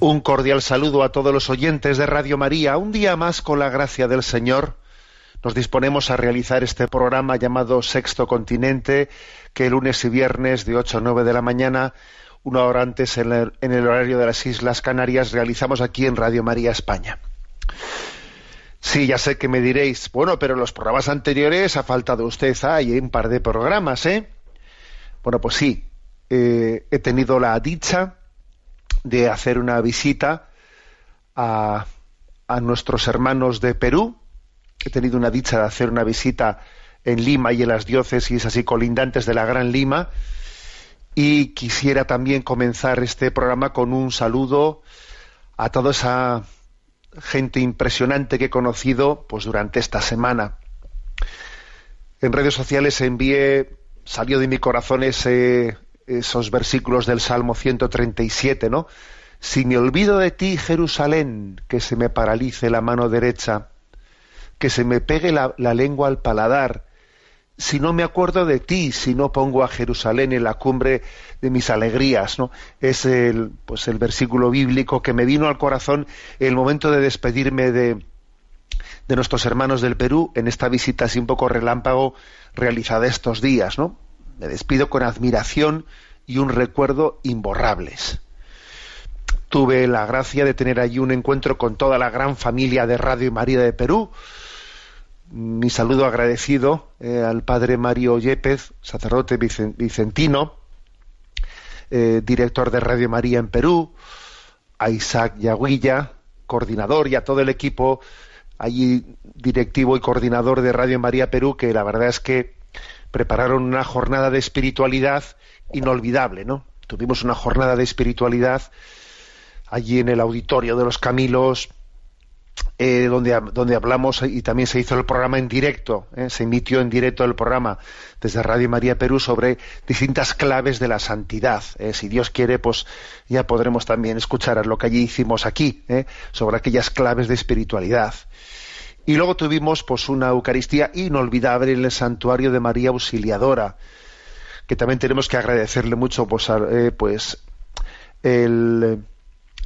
Un cordial saludo a todos los oyentes de Radio María. Un día más, con la gracia del Señor, nos disponemos a realizar este programa llamado Sexto Continente, que lunes y viernes de 8 a 9 de la mañana, una hora antes en el, horario de las Islas Canarias, realizamos aquí en Radio María España. Sí, ya sé que me diréis, bueno, pero en los programas anteriores ha faltado usted, hay un par de programas, ¿eh? Bueno, pues sí, eh, he tenido la dicha de hacer una visita a, a nuestros hermanos de Perú. He tenido una dicha de hacer una visita en Lima y en las diócesis así colindantes de la Gran Lima. Y quisiera también comenzar este programa con un saludo a toda esa gente impresionante que he conocido pues durante esta semana. En redes sociales envié, salió de mi corazón ese, esos versículos del Salmo 137, ¿no? Si me olvido de ti, Jerusalén, que se me paralice la mano derecha, que se me pegue la, lengua al paladar, si no me acuerdo de ti, si no pongo a Jerusalén en la cumbre de mis alegrías, ¿no? Es el, pues el versículo bíblico que me vino al corazón el momento de despedirme de, de nuestros hermanos del Perú en esta visita así un poco relámpago realizada estos días, ¿no? Me despido con admiración y un recuerdo imborrables. Tuve la gracia de tener allí un encuentro con toda la gran familia de Radio María de Perú. Mi saludo agradecido eh, al padre Mario Yepez, sacerdote vicen- vicentino, eh, director de Radio María en Perú, a Isaac Yaguilla, coordinador, y a todo el equipo allí directivo y coordinador de Radio María Perú, que la verdad es que prepararon una jornada de espiritualidad inolvidable, ¿no? Tuvimos una jornada de espiritualidad allí en el auditorio de los Camilos, eh, donde, donde hablamos y también se hizo el programa en directo, ¿eh? se emitió en directo el programa desde Radio María Perú sobre distintas claves de la santidad. ¿eh? Si Dios quiere, pues ya podremos también escuchar lo que allí hicimos aquí, sobre aquellas claves de espiritualidad. Y luego tuvimos pues una Eucaristía inolvidable en el santuario de María Auxiliadora, que también tenemos que agradecerle mucho pues, eh, pues el-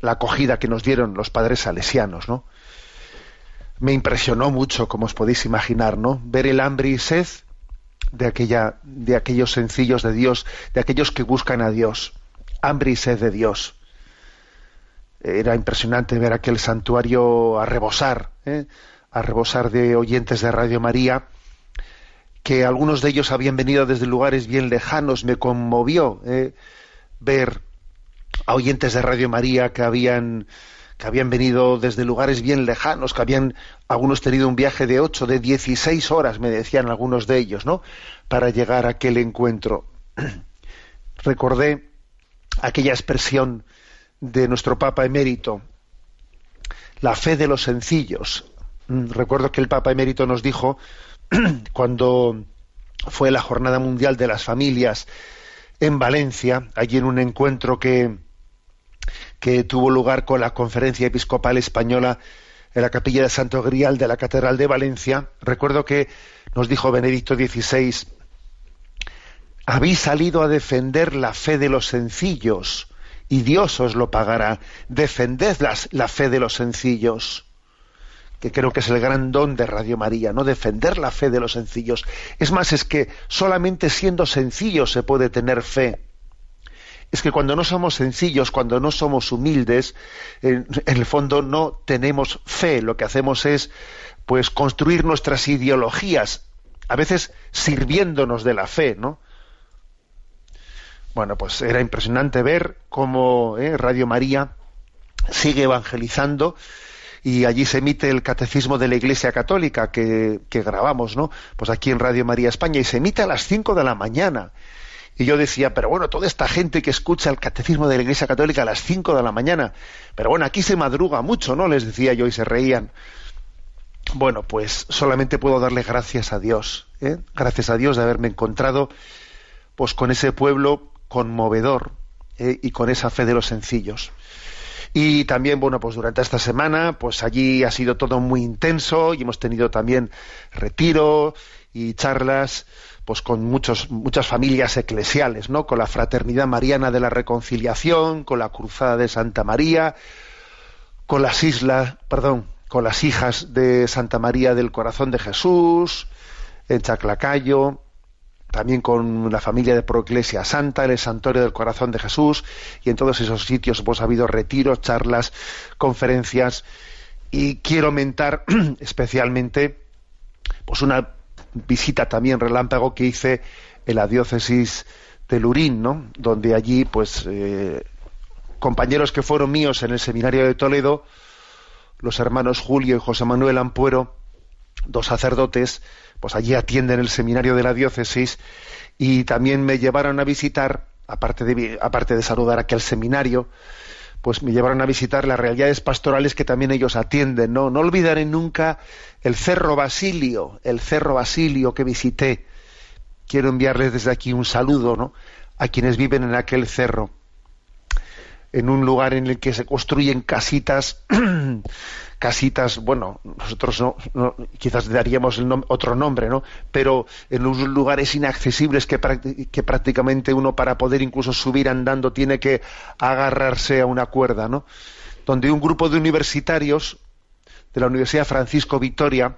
la acogida que nos dieron los padres salesianos, ¿no? Me impresionó mucho, como os podéis imaginar, ¿no? Ver el hambre y sed de aquella, de aquellos sencillos de Dios, de aquellos que buscan a Dios, hambre y sed de Dios. Era impresionante ver aquel santuario a rebosar, ¿eh? a rebosar de oyentes de Radio María, que algunos de ellos habían venido desde lugares bien lejanos. Me conmovió ¿eh? ver a oyentes de Radio María que habían que habían venido desde lugares bien lejanos, que habían algunos tenido un viaje de 8, de 16 horas, me decían algunos de ellos, ¿no? Para llegar a aquel encuentro. Recordé aquella expresión de nuestro Papa emérito, la fe de los sencillos. Mm, Recuerdo que el Papa emérito nos dijo cuando fue la Jornada Mundial de las Familias en Valencia, allí en un encuentro que, que tuvo lugar con la Conferencia Episcopal Española en la capilla de Santo Grial de la Catedral de Valencia. Recuerdo que nos dijo Benedicto XVI, habéis salido a defender la fe de los sencillos y Dios os lo pagará. Defended la fe de los sencillos que creo que es el gran don de Radio María, ¿no? Defender la fe de los sencillos. Es más, es que solamente siendo sencillo se puede tener fe. es que cuando no somos sencillos, cuando no somos humildes, en, el fondo no tenemos fe. Lo que hacemos es, pues, construir nuestras ideologías, a veces sirviéndonos de la fe, ¿no? Bueno, pues era impresionante ver cómo eh, Radio María sigue evangelizando y allí se emite el catecismo de la Iglesia Católica que, grabamos, ¿no? Pues aquí en Radio María España y se emite a las 5 de la mañana. Y yo decía, pero bueno, toda esta gente que escucha el catecismo de la Iglesia Católica a las 5 de la mañana, pero bueno, aquí se madruga mucho, ¿no? Les decía yo y se reían. Bueno, pues solamente puedo darle gracias a Dios, ¿eh? gracias a Dios de haberme encontrado pues con ese pueblo conmovedor ¿eh? y con esa fe de los sencillos. Y también, bueno, pues durante esta semana, pues allí ha sido todo muy intenso y hemos tenido también retiro y charlas pues con muchos, muchas familias eclesiales, ¿no? Con la Fraternidad Mariana de la Reconciliación, con la Cruzada de Santa María, con las islas, perdón, con las hijas de Santa María del Corazón de Jesús, en Chaclacayo, también con la familia de Proeclesia Santa, el Santuario del Corazón de Jesús, y en todos esos sitios pues ha habido retiros, charlas, conferencias, y quiero aumentar especialmente pues una visita también relámpago que hice en la diócesis de Lurín, ¿no? Donde allí, pues, eh, compañeros que fueron míos en el seminario de Toledo, los hermanos Julio y José Manuel Ampuero, dos sacerdotes, pues allí atienden el seminario de la diócesis y también me llevaron a visitar, aparte de, aparte de saludar aquí al seminario, pues me llevaron a visitar las realidades pastorales que también ellos atienden. No, no olvidaré nunca el Cerro Basilio, el Cerro Basilio que visité. Quiero enviarles desde aquí un saludo ¿no? a quienes viven en aquel cerro en un lugar en el que se construyen casitas, casitas, bueno, nosotros no, quizás daríamos otro nombre, ¿no? Pero en unos lugares inaccesibles que, que, prácticamente uno para poder incluso subir andando tiene que agarrarse a una cuerda, ¿no? Donde un grupo de universitarios de la Universidad Francisco Victoria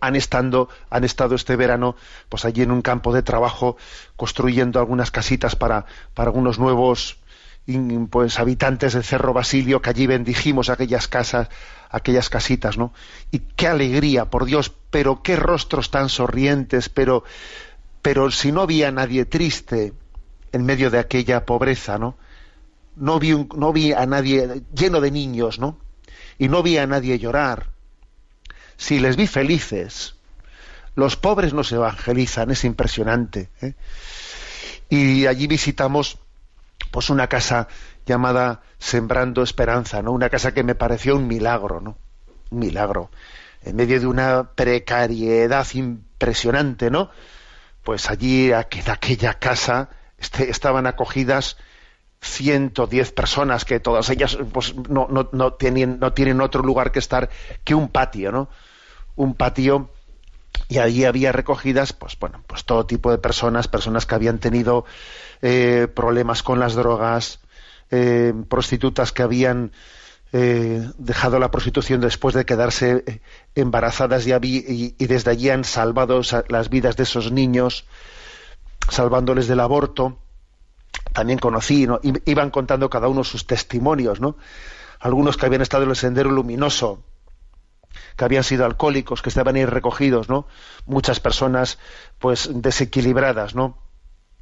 han, estando, han estado este verano pues allí en un campo de trabajo construyendo algunas casitas para, para algunos nuevos pues habitantes del Cerro Basilio que allí bendijimos aquellas casas, aquellas casitas, ¿no? Y qué alegría, por Dios, pero qué rostros tan sonrientes, pero pero si no había nadie triste en medio de aquella pobreza, ¿no? No vi, no vi a nadie lleno de niños, ¿no? Y no vi a nadie llorar. Si les vi felices, los pobres no se evangelizan, es impresionante. ¿eh? Y allí visitamos pues una casa llamada Sembrando Esperanza, ¿no? Una casa que me pareció un milagro, ¿no? Un milagro. En medio de una precariedad impresionante, ¿no? Pues allí, en aquella casa, este, estaban acogidas 110 personas, que todas ellas pues, no, no, no, tienen, no tienen otro lugar que estar que un patio, ¿no? Un patio y allí había recogidas pues bueno pues todo tipo de personas personas que habían tenido eh, problemas con las drogas eh, prostitutas que habían eh, dejado la prostitución después de quedarse embarazadas y, y, desde allí han salvado las vidas de esos niños salvándoles del aborto también conocí ¿no? iban contando cada uno sus testimonios no algunos que habían estado en el sendero luminoso que habían sido alcohólicos, que estaban ahí recogidos, ¿no? Muchas personas, pues, desequilibradas, ¿no?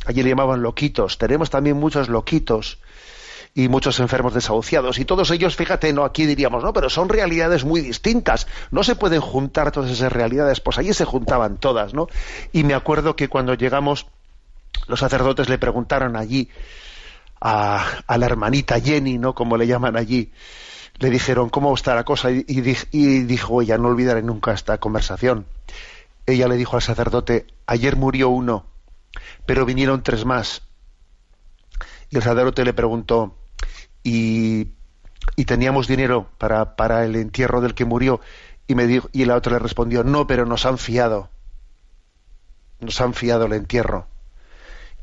Allí le llamaban loquitos. Tenemos también muchos loquitos y muchos enfermos desahuciados. Y todos ellos, fíjate, no aquí diríamos, no, pero son realidades muy distintas. No se pueden juntar todas esas realidades. Pues allí se juntaban todas, ¿no? Y me acuerdo que cuando llegamos, los sacerdotes le preguntaron allí a, a la hermanita Jenny, ¿no? Como le llaman allí, le dijeron cómo está la cosa y, dijo ella, no olvidaré nunca esta conversación. Ella le dijo al sacerdote, ayer murió uno, pero vinieron tres más. Y el sacerdote le preguntó, ¿y, teníamos dinero para, el entierro del que murió? Y, me dijo, y la otra le respondió, no, pero nos han fiado. Nos han fiado el entierro.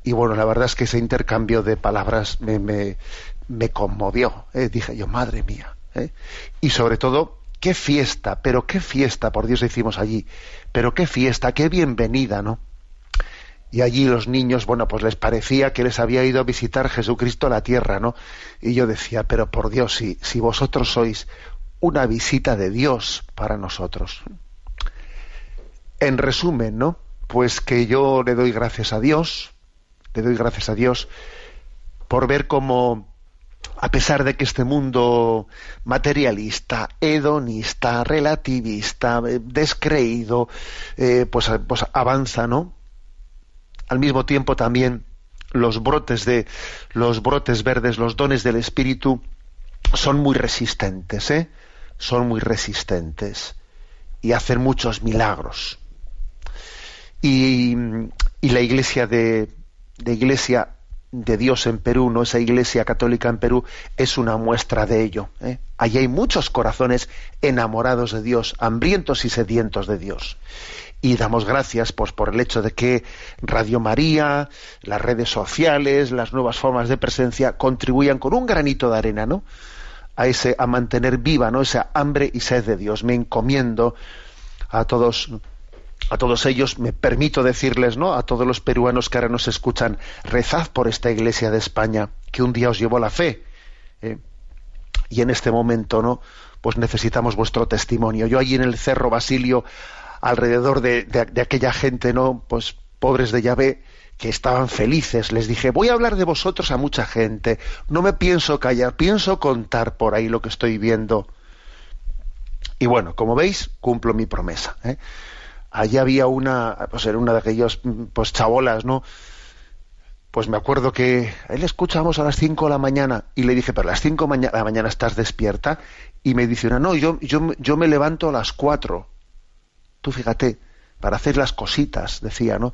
Y bueno, la verdad es que ese intercambio de palabras me, me, conmovió. ¿eh? Dije yo, madre mía, ¿eh? Y sobre todo, qué fiesta, pero qué fiesta, por Dios decimos allí, pero qué fiesta, qué bienvenida, ¿no? Y allí los niños, bueno, pues les parecía que les había ido a visitar Jesucristo a la tierra, ¿no? Y yo decía, pero por Dios, si, si vosotros sois una visita de Dios para nosotros. En resumen, ¿no? Pues que yo le doy gracias a Dios, le doy gracias a Dios por ver cómo, a pesar de que este mundo materialista, hedonista, relativista, eh, descreído, eh, pues, pues avanza, ¿no? Al mismo tiempo también los brotes de los brotes verdes, los dones del espíritu son muy resistentes, ¿eh? Son muy resistentes y hacen muchos milagros. Y, la iglesia de, de iglesia de Dios en Perú, no esa iglesia católica en Perú, es una muestra de ello. ¿eh? Allí hay muchos corazones enamorados de Dios, hambrientos y sedientos de Dios y damos gracias pues, por el hecho de que Radio María, las redes sociales, las nuevas formas de presencia contribuyan con un granito de arena, ¿no? A ese a mantener viva, ¿no? Esa hambre y sed de Dios. Me encomiendo a todos a todos ellos, me permito decirles, ¿no? A todos los peruanos que ahora nos escuchan, rezad por esta Iglesia de España que un día os llevó la fe. ¿eh? Y en este momento, ¿no? Pues necesitamos vuestro testimonio. Yo allí en el Cerro Basilio alrededor de, aquella gente, ¿no? Pues pobres de Yahvé, que estaban felices. Les dije, voy a hablar de vosotros a mucha gente. No me pienso callar, pienso contar por ahí lo que estoy viendo. Y bueno, como veis, cumplo mi promesa. ¿eh? Allí había una, pues era una de aquellos, pues chabolas, ¿no? Pues me acuerdo que él escuchamos a las 5 de la mañana y le dije, pero a las 5 de la mañana estás despierta. Y me dice no, yo, yo, yo me levanto a las 4. Tú fíjate, para hacer las cositas, decía, ¿no?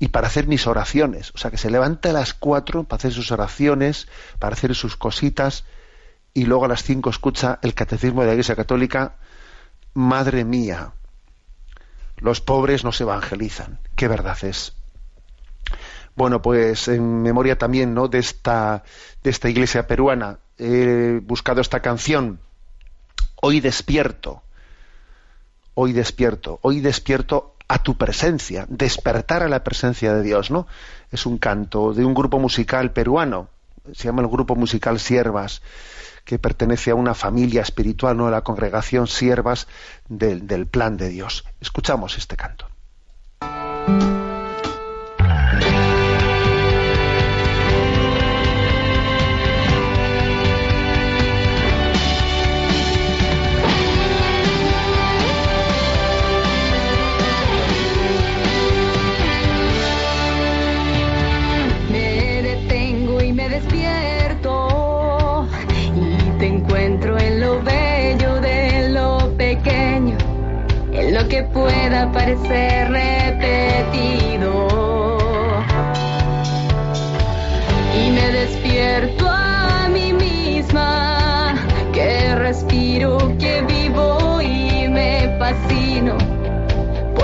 Y para hacer mis oraciones. O sea, que se levanta a las cuatro para hacer sus oraciones, para hacer sus cositas, y luego a las cinco escucha el catecismo de la Iglesia Católica. Madre mía, los pobres no se evangelizan. ¿Qué verdad es? Bueno, pues en memoria también ¿no? de, esta, de esta iglesia peruana he buscado esta canción, Hoy despierto, hoy despierto, hoy despierto a tu presencia, despertar a la presencia de Dios, ¿no? Es un canto de un grupo musical peruano, se llama el grupo musical Siervas, que pertenece a una familia espiritual, ¿no? La congregación Siervas del, del plan de Dios. Escuchamos este canto.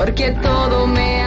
Porque todo me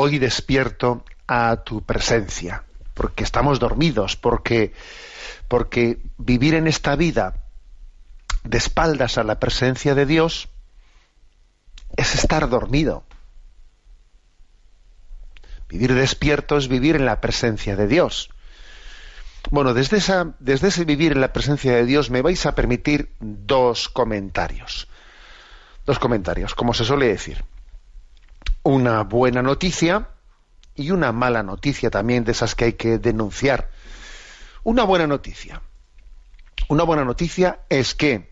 hoy despierto a tu presencia, porque estamos dormidos, porque, porque vivir en esta vida de espaldas a la presencia de Dios es estar dormido. Vivir despierto es vivir en la presencia de Dios. Bueno, desde, esa, desde ese vivir en la presencia de Dios me vais a permitir dos comentarios. Dos comentarios, como se suele decir. Una buena noticia y una mala noticia también de esas que hay que denunciar. Una buena noticia. Una buena noticia es que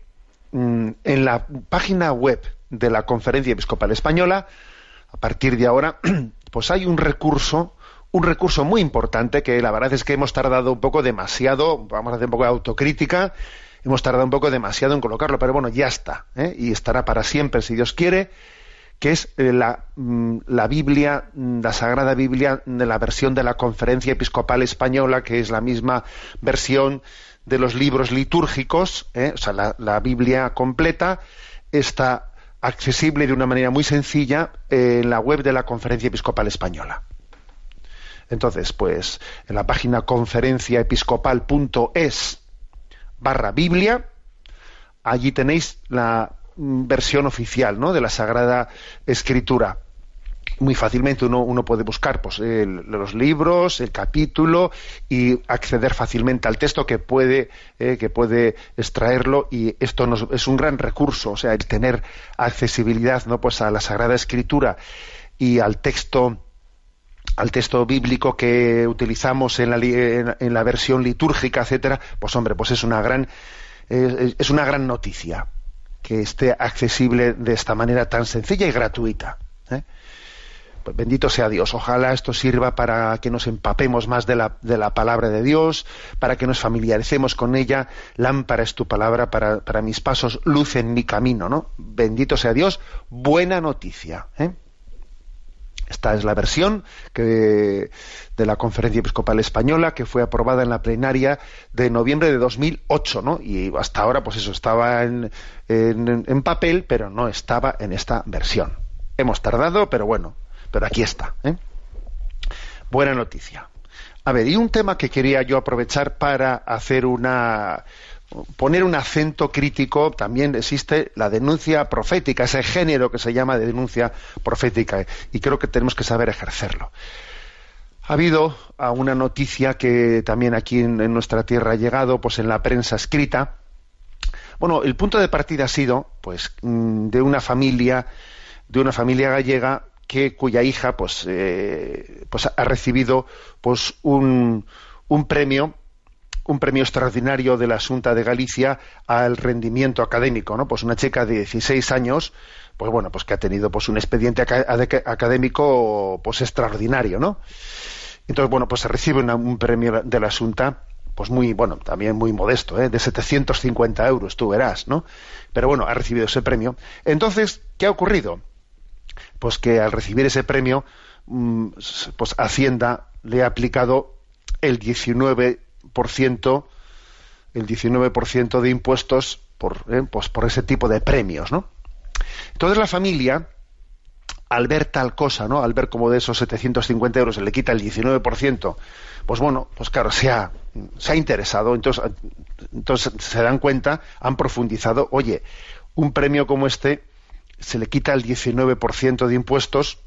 mm, en la página web de la Conferencia Episcopal Española, a partir de ahora, pues hay un recurso, un recurso muy importante que la verdad es que hemos tardado un poco demasiado, vamos a hacer un poco de autocrítica, hemos tardado un poco demasiado en colocarlo, pero bueno, ya está, ¿eh? y estará para siempre si Dios quiere, que es eh, la, mm, la, Biblia, mm, la Sagrada Biblia de la versión de la Conferencia Episcopal Española, que es la misma versión de los libros litúrgicos, ¿eh? o sea, la, la Biblia completa, está accesible de una manera muy sencilla en la web de la Conferencia Episcopal Española. Entonces, pues en la página conferenciaepiscopal.es barra Biblia, allí tenéis la versión oficial ¿no? de la Sagrada Escritura muy fácilmente uno, uno puede buscar pues, los libros, el capítulo y acceder fácilmente al texto que puede, eh, que puede extraerlo y esto nos, es un gran recurso, o sea, el tener accesibilidad ¿no? pues a la Sagrada Escritura y al texto al texto bíblico que utilizamos en la, en, la versión litúrgica, etcétera, pues hombre, pues es una gran es una gran noticia que esté accesible de esta manera tan sencilla y gratuita. ¿eh? Pues bendito sea Dios. Ojalá esto sirva para que nos empapemos más de la, de la palabra de Dios, para que nos familiaricemos con ella. Lámpara es tu palabra para, para mis pasos, luz en mi camino, ¿no? Bendito sea Dios. Buena noticia. ¿eh? Esta es la versión de la Conferencia Episcopal Española que fue aprobada en la plenaria de noviembre de 2008, ¿no? Y hasta ahora, pues eso, estaba en papel, pero no estaba en esta versión. Hemos tardado, pero bueno, pero aquí está. ¿eh? Buena noticia. A ver, y un tema que quería yo aprovechar para hacer una poner un acento crítico, también existe la denuncia profética, ese género que se llama de denuncia profética, y creo que tenemos que saber ejercerlo. Ha habido una noticia que también aquí en, en, nuestra tierra ha llegado, pues en la prensa escrita. Bueno, el punto de partida ha sido, pues, mm, de una familia, de una familia gallega que cuya hija pues, eh, pues ha recibido pues un, un premio un premio extraordinario de la Junta de Galicia al rendimiento académico, ¿no? Pues una chica de 16 años, pues bueno, pues que ha tenido pues un expediente académico pues extraordinario, ¿no? Entonces, bueno, pues se recibe un premio de la Junta pues muy, bueno, también muy modesto, ¿eh? de 750 euros, tú verás, ¿no? Pero bueno, ha recibido ese premio. Entonces, ¿qué ha ocurrido? pues que al recibir ese premio, mm, pues Hacienda le ha aplicado el 19%, el 19% de impuestos por, eh, pues por ese tipo de premios, ¿no? Entonces la familia, al ver tal cosa, ¿no? Al ver como de esos 750 euros se le quita el 19%, pues bueno, pues claro, se ha, se ha interesado, entonces, entonces se dan cuenta, han profundizado, oye, un premio como este se le quita el 19% de impuestos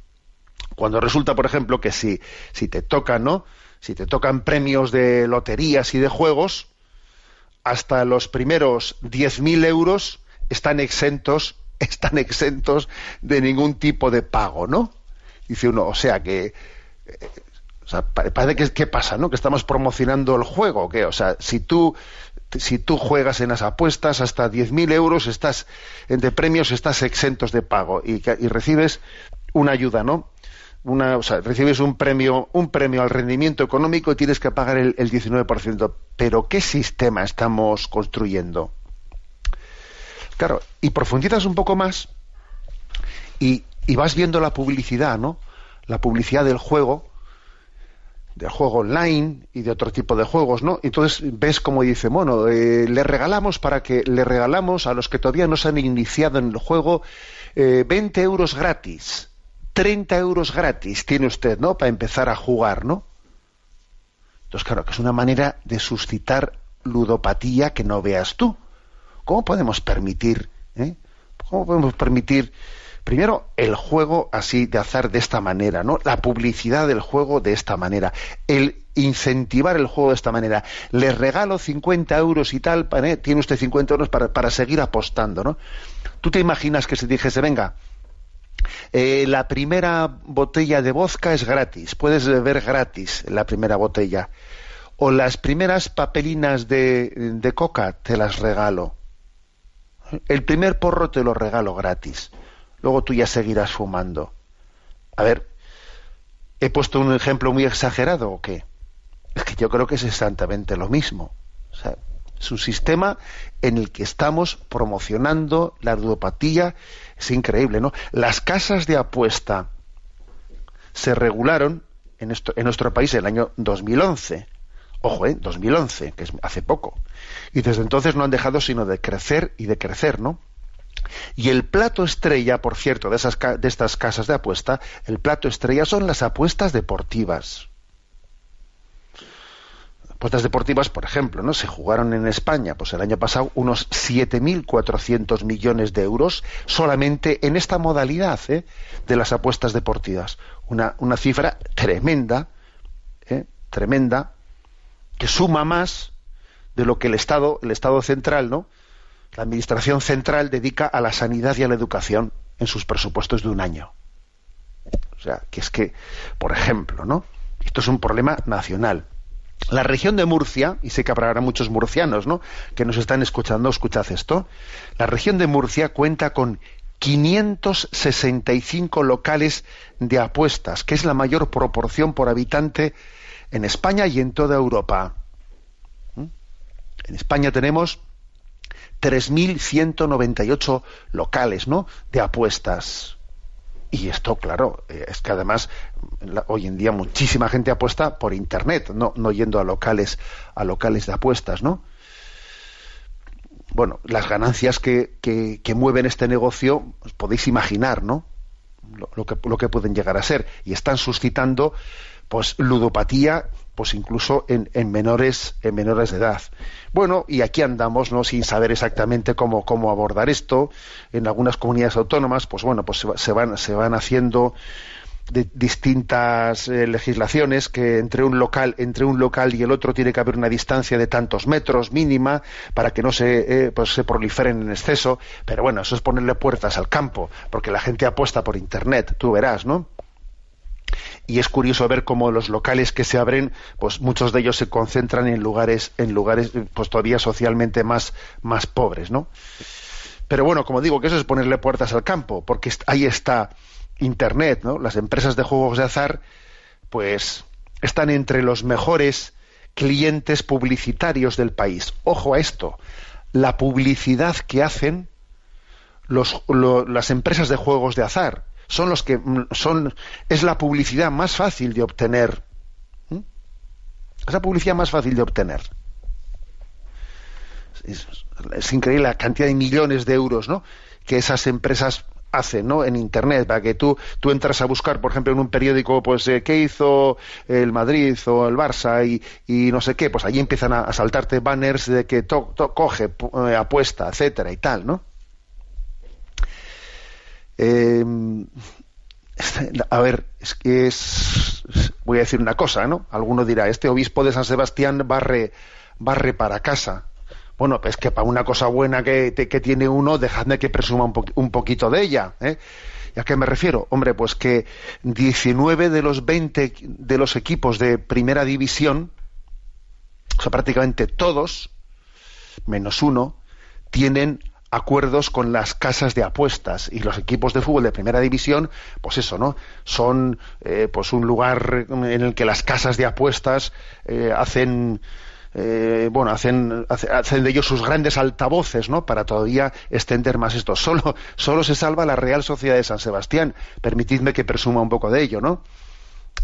cuando resulta, por ejemplo, que si, si te tocan, ¿no? Si te tocan premios de loterías y de juegos, hasta los primeros 10.000 euros están exentos, están exentos de ningún tipo de pago, ¿no? Dice uno, o sea que eh, parece que qué pasa, ¿no? Que estamos promocionando el juego, ¿qué? O sea, si tú si tú juegas en las apuestas hasta 10.000 euros estás de premios estás exentos de pago y recibes una ayuda, ¿no? Una, o sea, recibes un premio, un premio al rendimiento económico y tienes que pagar el, el 19%. Pero ¿qué sistema estamos construyendo? Claro, y profundizas un poco más y, vas viendo la publicidad, ¿no? La publicidad del juego del juego online y de otro tipo de juegos, ¿no? Entonces ves como dice, bueno, eh, le regalamos para que le regalamos a los que todavía no se han iniciado en el juego eh, 20 euros gratis. 30 euros gratis tiene usted, ¿no? Para empezar a jugar, ¿no? Entonces, claro, que es una manera de suscitar ludopatía que no veas tú. ¿Cómo podemos permitir, eh? cómo podemos permitir, primero, el juego así de azar de esta manera, ¿no? La publicidad del juego de esta manera, el incentivar el juego de esta manera. Le regalo 50 euros y tal, ¿eh? tiene usted 50 euros para, para seguir apostando, ¿no? ¿Tú te imaginas que se dijese, venga, eh, la primera botella de vodka es gratis, puedes beber gratis la primera botella. O las primeras papelinas de, coca te las regalo. El primer porro te lo regalo gratis. Luego tú ya seguirás fumando. A ver, ¿he puesto un ejemplo muy exagerado o qué? Es que yo creo que es exactamente lo mismo. O sea, es un sistema en el que estamos promocionando la ludopatía. Es increíble, ¿no? Las casas de apuesta se regularon en, nuestro país en el año 2011. Ojo, ¿eh? 2011, que es hace poco. Y desde entonces no han dejado sino de crecer y de crecer, ¿no? Y el plato estrella, por cierto, de, esas, de estas casas de apuesta, el plato estrella son las apuestas deportivas apuestas deportivas, por ejemplo, ¿no? Se jugaron en España, pues el año pasado, unos 7.400 millones de euros solamente en esta modalidad ¿eh? de las apuestas deportivas. Una, una cifra tremenda, ¿eh? tremenda, que suma más de lo que el Estado, el Estado central, ¿no? La Administración central dedica a la sanidad y a la educación en sus presupuestos de un año. O sea, que es que, por ejemplo, ¿no? Esto es un problema nacional. La región de Murcia, y sé que habrá muchos murcianos ¿no? que nos están escuchando, escuchad esto, la región de Murcia cuenta con 565 locales de apuestas, que es la mayor proporción por habitante en España y en toda Europa. ¿Mm? En España tenemos 3.198 locales ¿no? de apuestas. Y esto, claro, eh, es que además hoy en día muchísima gente apuesta por internet, no, no yendo a locales, a locales de apuestas, ¿no? Bueno, las ganancias que, que, mueven este negocio, os podéis imaginar, ¿no? Lo, que, lo que pueden llegar a ser. Y están suscitando, pues, ludopatía, pues incluso en, en menores, en menores de edad. Bueno, y aquí andamos, ¿no? Sin saber exactamente cómo, cómo abordar esto. En algunas comunidades autónomas, pues bueno, pues se, van, se van haciendo distintas eh, legislaciones que entre un local entre un local y el otro tiene que haber una distancia de tantos metros mínima para que no se eh, pues se proliferen en exceso pero bueno eso es ponerle puertas al campo porque la gente apuesta por internet tú verás no y es curioso ver cómo los locales que se abren, pues muchos de ellos se concentran en lugares, en lugares pues todavía socialmente más, más pobres, ¿no? Pero bueno, como digo, que eso es ponerle puertas al campo, porque ahí está Internet, ¿no? Las empresas de juegos de azar, pues están entre los mejores clientes publicitarios del país. Ojo a esto, la publicidad que hacen las empresas de juegos de azar son los que mm, son es la publicidad más fácil de obtener es la publicidad más fácil de obtener es, increíble la cantidad de millones de euros ¿no? que esas empresas hacen ¿no? en internet para que tú tú entras a buscar por ejemplo en un periódico pues eh, qué hizo el Madrid o el Barça y, y no sé qué pues allí empiezan a, saltarte banners de que to, coge eh, apuesta etcétera y tal no eh, a ver, es que es, voy a decir una cosa, ¿no? Alguno dirá, este obispo de San Sebastián barre, barre para casa. Bueno, pues que para una cosa buena que, que tiene uno, dejadme que presuma un, un poquito de ella. ¿eh? ¿Y a qué me refiero? Hombre, pues que 19 de los 20 de los equipos de primera división, o sea, prácticamente todos, menos uno, tienen acuerdos con las casas de apuestas y los equipos de fútbol de primera división pues eso no son eh, pues un lugar en el que las casas de apuestas eh, hacen eh, bueno hacen hacen de ellos sus grandes altavoces no para todavía extender más esto. Solo solo se salva la Real Sociedad de San Sebastián. Permitidme que presuma un poco de ello no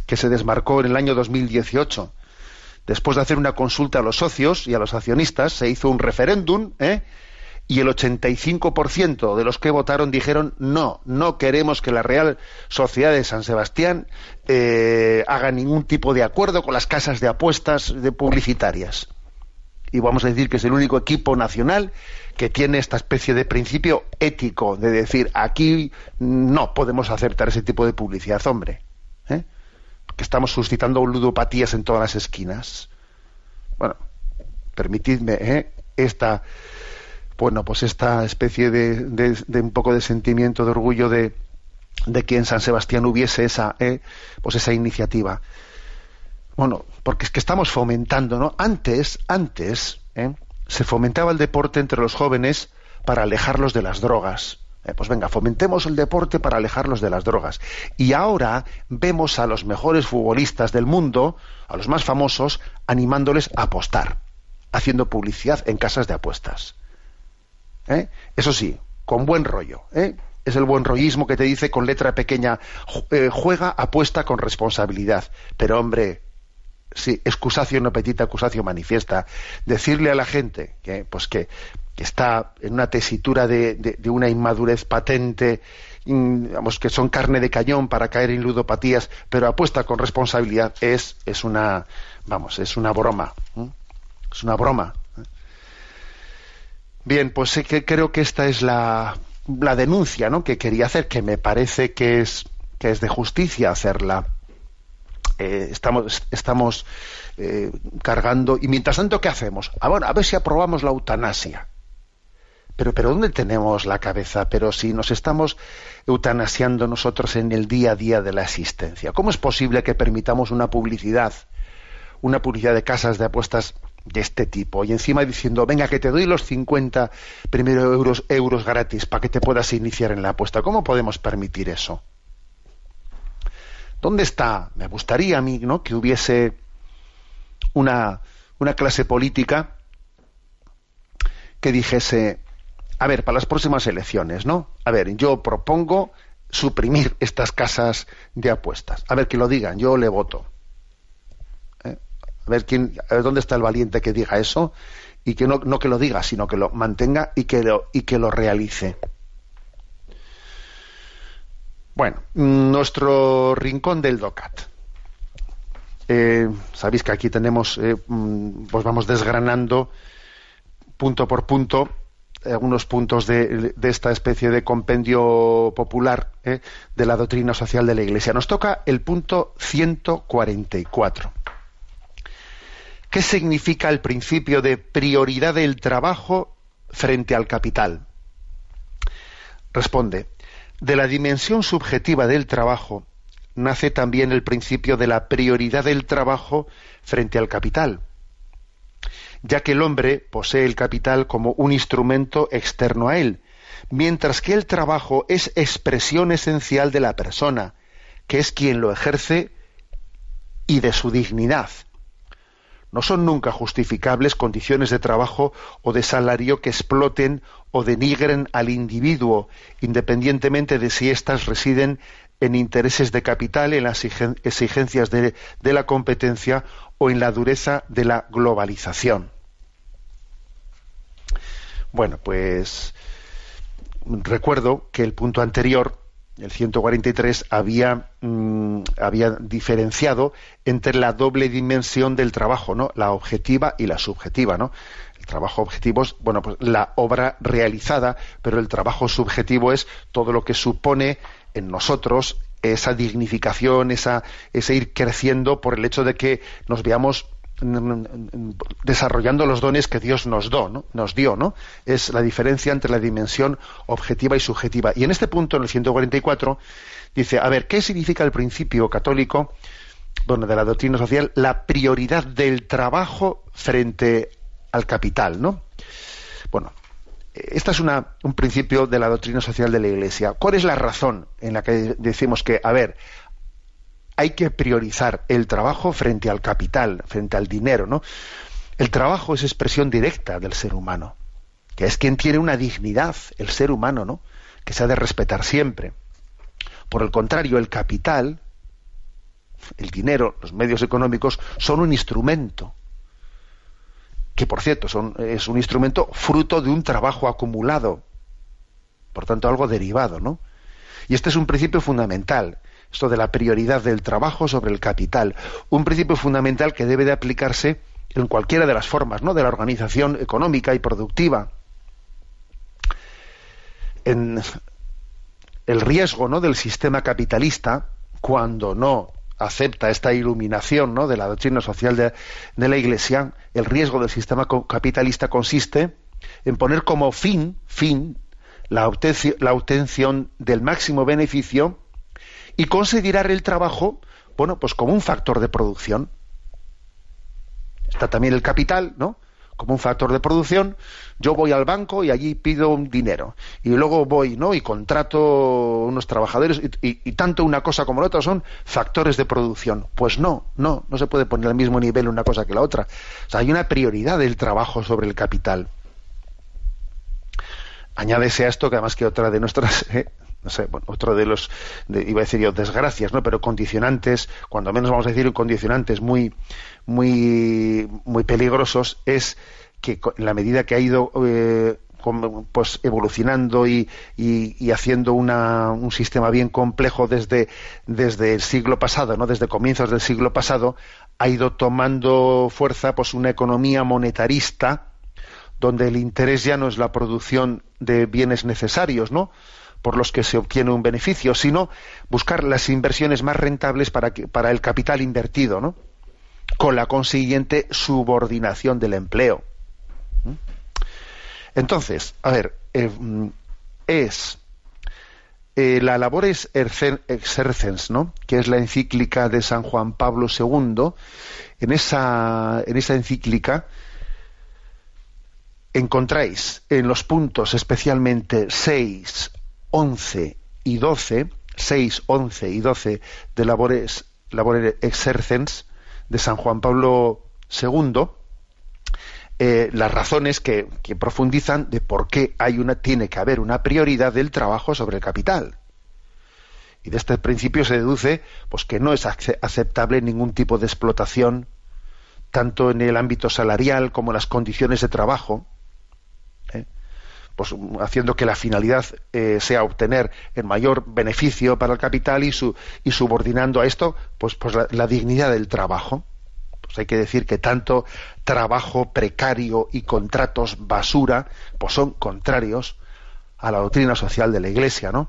que se desmarcó en el año 2018 después de hacer una consulta a los socios y a los accionistas se hizo un referéndum ¿eh? Y el 85% de los que votaron dijeron no, no queremos que la Real Sociedad de San Sebastián eh, haga ningún tipo de acuerdo con las casas de apuestas de publicitarias. Y vamos a decir que es el único equipo nacional que tiene esta especie de principio ético de decir aquí no podemos aceptar ese tipo de publicidad, hombre. ¿eh? Que estamos suscitando ludopatías en todas las esquinas. Bueno, permitidme ¿eh? esta bueno, pues esta especie de, un poco de sentimiento de orgullo de, que en San Sebastián hubiese esa, eh, pues esa iniciativa. Bueno, porque es que estamos fomentando, ¿no? Antes, antes, ¿eh? se fomentaba el deporte entre los jóvenes para alejarlos de las drogas. Eh, pues venga, fomentemos el deporte para alejarlos de las drogas. Y ahora vemos a los mejores futbolistas del mundo, a los más famosos, animándoles a apostar, haciendo publicidad en casas de apuestas. ¿Eh? Eso sí, con buen rollo. ¿eh? Es el buen rollismo que te dice con letra pequeña, eh, juega, apuesta con responsabilidad. Pero hombre, sí, excusación no petita, acusación manifiesta. Decirle a la gente que, pues que, está en una tesitura de, una inmadurez patente, digamos, que son carne de cañón para caer en ludopatías, pero apuesta con responsabilidad, es, es una, vamos, es una broma. Es una broma. Bien, pues que creo que esta es la, denuncia ¿no? que quería hacer, que me parece que es, que es de justicia hacerla. Eh, estamos estamos eh, cargando. Y mientras tanto, ¿qué hacemos? Ah, a ver si aprobamos la eutanasia. Pero, pero ¿dónde tenemos la cabeza? Pero si nos estamos eutanasiando nosotros en el día a día de la existencia, ¿cómo es posible que permitamos una publicidad, una publicidad de casas de apuestas de este tipo. Y encima diciendo venga que te doy los 50 primeros euros euros gratis para que te puedas iniciar en la apuesta cómo podemos permitir eso dónde está me gustaría a mí no que hubiese una una clase política que dijese a ver para las próximas elecciones no a ver yo propongo suprimir estas casas de apuestas. A ver que lo digan yo le voto a ver quién, dónde está el valiente que diga eso y que no, que lo diga, sino que lo mantenga y que lo, y que lo realice. Bueno, nuestro rincón del DOCAT. Eh, sabéis que aquí tenemos, eh, mm, pues vamos desgranando punto por punto algunos puntos de, esta especie de compendio popular eh, de la doctrina social de la Iglesia. Nos toca el punto 144. ¿Qué significa el principio de prioridad del trabajo frente al capital? Responde, de la dimensión subjetiva del trabajo nace también el principio de la prioridad del trabajo frente al capital, ya que el hombre posee el capital como un instrumento externo a él, mientras que el trabajo es expresión esencial de la persona, que es quien lo ejerce y de su dignidad. No son nunca justificables condiciones de trabajo o de salario que exploten o denigren al individuo, independientemente de si éstas residen en intereses de capital, en las exigencias de, de la competencia o en la dureza de la globalización. Bueno, pues recuerdo que el punto anterior el 143 había, mm, había diferenciado entre la doble dimensión del trabajo, ¿no? La objetiva y la subjetiva, ¿no? El trabajo objetivo es, bueno, pues la obra realizada, pero el trabajo subjetivo es todo lo que supone en nosotros esa dignificación, esa, ese ir creciendo por el hecho de que nos veamos desarrollando los dones que Dios nos, do, nos dio, ¿no? Es la diferencia entre la dimensión objetiva y subjetiva. Y en este punto, en el 144, dice, a ver, ¿qué significa el principio católico, bueno, de la doctrina social, la prioridad del trabajo frente al capital, ¿no? Bueno, este es una, un principio de la doctrina social de la Iglesia. ¿Cuál es la razón en la que decimos que, a ver, hay que priorizar el trabajo frente al capital, frente al dinero, ¿no? El trabajo es expresión directa del ser humano, que es quien tiene una dignidad, el ser humano, ¿no? Que se ha de respetar siempre. Por el contrario, el capital, el dinero, los medios económicos, son un instrumento. que por cierto son, es un instrumento fruto de un trabajo acumulado, por tanto algo derivado, ¿no? Y este es un principio fundamental, esto de la prioridad del trabajo sobre el capital, un principio fundamental que debe de aplicarse en cualquiera de las formas, ¿no? de la organización económica y productiva. En el riesgo, ¿no? del sistema capitalista cuando no acepta esta iluminación ¿no? de la doctrina social de, la Iglesia, el riesgo del sistema capitalista consiste en poner como fin, fin, la, la obtención del máximo beneficio y considerar el trabajo, bueno, pues como un factor de producción. Está también el capital, ¿no? como un factor de producción, yo voy al banco y allí pido un dinero. Y luego voy, ¿no? Y contrato unos trabajadores y, tanto una cosa como la otra son factores de producción. Pues no, no, no se puede poner al mismo nivel una cosa que la otra. O sea, hay una prioridad del trabajo sobre el capital. Añádese a esto que además que otra de nuestras ¿eh? No sé, bueno, otro de los, iba a decir yo, desgracias, ¿no? Pero condicionantes, cuando menos vamos a decir condicionantes muy, muy, muy peligrosos, es que en la medida que ha ido eh, pues evolucionando y, y, haciendo una, un sistema bien complejo desde, desde el siglo pasado, ¿no? desde comienzos del siglo pasado, ha ido tomando fuerza pues una economía monetarista donde el interés ya no es la producción de bienes necesarios, ¿no? Por los que se obtiene un beneficio, sino buscar las inversiones más rentables para, para el capital invertido, ¿no? con la consiguiente subordinación del empleo. ¿Mm? Entonces, a ver, eh, es eh, la Labores Exercens, ¿no? que es la encíclica de San Juan Pablo II, en esa, en esa encíclica encontráis en los puntos especialmente 6, 11 y 12, 6, 11 y 12 de Labores, Labores Exercens de San Juan Pablo II, eh, las razones que, profundizan de por qué hay una, tiene que haber una prioridad del trabajo sobre el capital. Y de este principio se deduce pues, que no es aceptable ningún tipo de explotación, tanto en el ámbito salarial como en las condiciones de trabajo, pues haciendo que la finalidad eh, sea obtener el mayor beneficio para el capital y, su, y subordinando a esto pues, pues la, dignidad del trabajo. Pues hay que decir que tanto trabajo precario y contratos basura pues son contrarios a la doctrina social de la Iglesia, ¿no?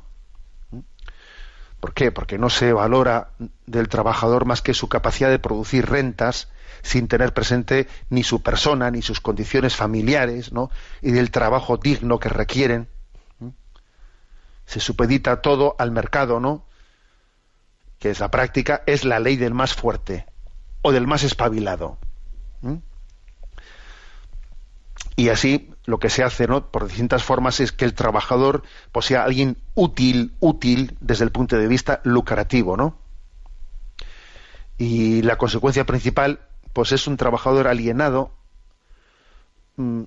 ¿Por qué? Porque no se valora del trabajador más que su capacidad de producir rentas sin tener presente ni su persona, ni sus condiciones familiares, ¿no? y del trabajo digno que requieren. Se supedita todo al mercado, ¿no? Que es la práctica, es la ley del más fuerte o del más espabilado. Y así lo que se hace, ¿no? Por distintas formas es que el trabajador pues, sea alguien útil, útil desde el punto de vista lucrativo, ¿no? Y la consecuencia principal pues es un trabajador alienado mm,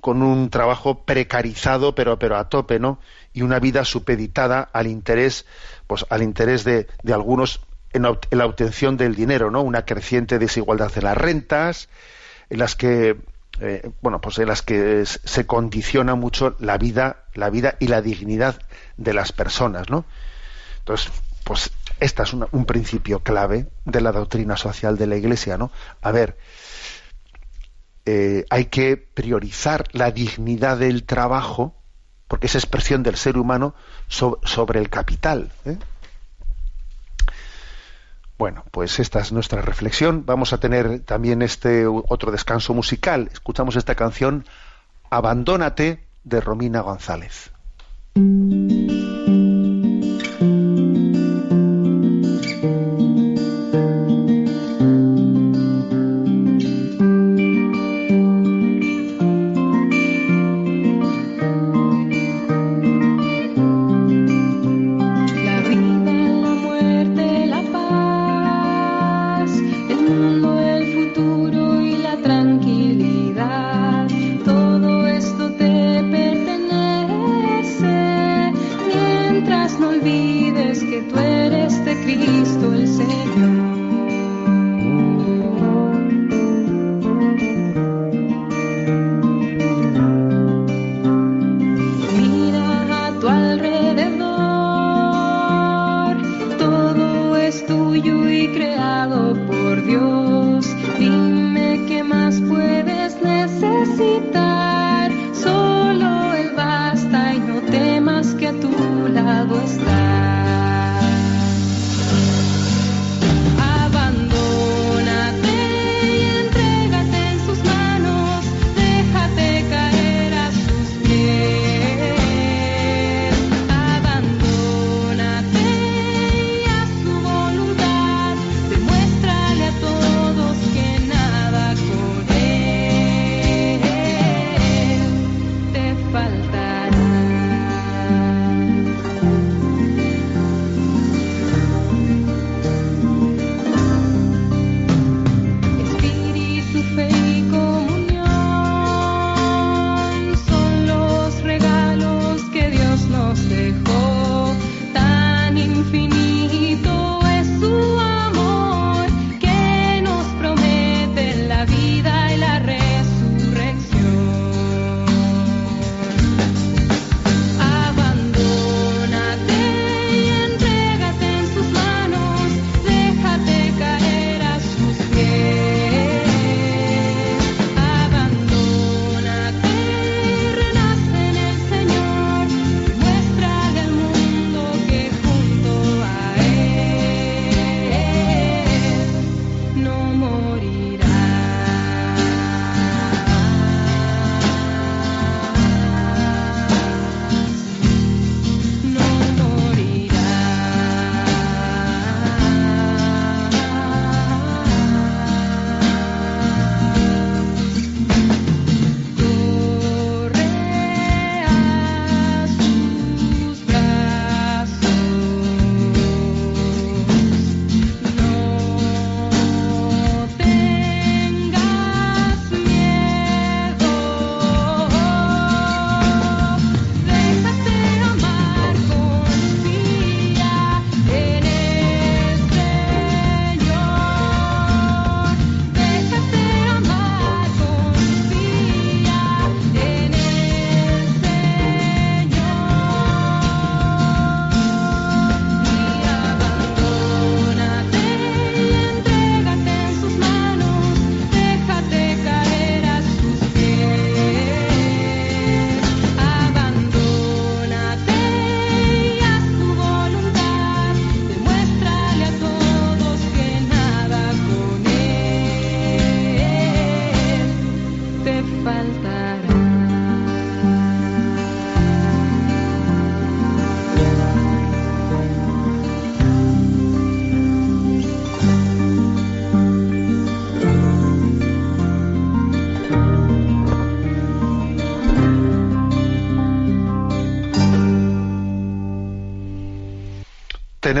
con un trabajo precarizado pero pero a tope no y una vida supeditada al interés pues al interés de, algunos en, la obtención del dinero no una creciente desigualdad de las rentas en las que eh, bueno pues en las que se condiciona mucho la vida la vida y la dignidad de las personas no entonces pues este es un principio clave de la doctrina social de la Iglesia, ¿no? A ver, eh, hay que priorizar la dignidad del trabajo, porque es expresión del ser humano sobre el capital. ¿eh? Bueno, pues esta es nuestra reflexión. Vamos a tener también este otro descanso musical. Escuchamos esta canción Abandónate de Romina González.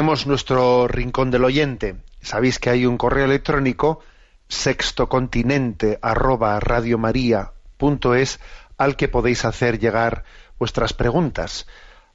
Tenemos nuestro rincón del oyente. Sabéis que hay un correo electrónico sextocontinente arroba radiomaria.es al que podéis hacer llegar vuestras preguntas.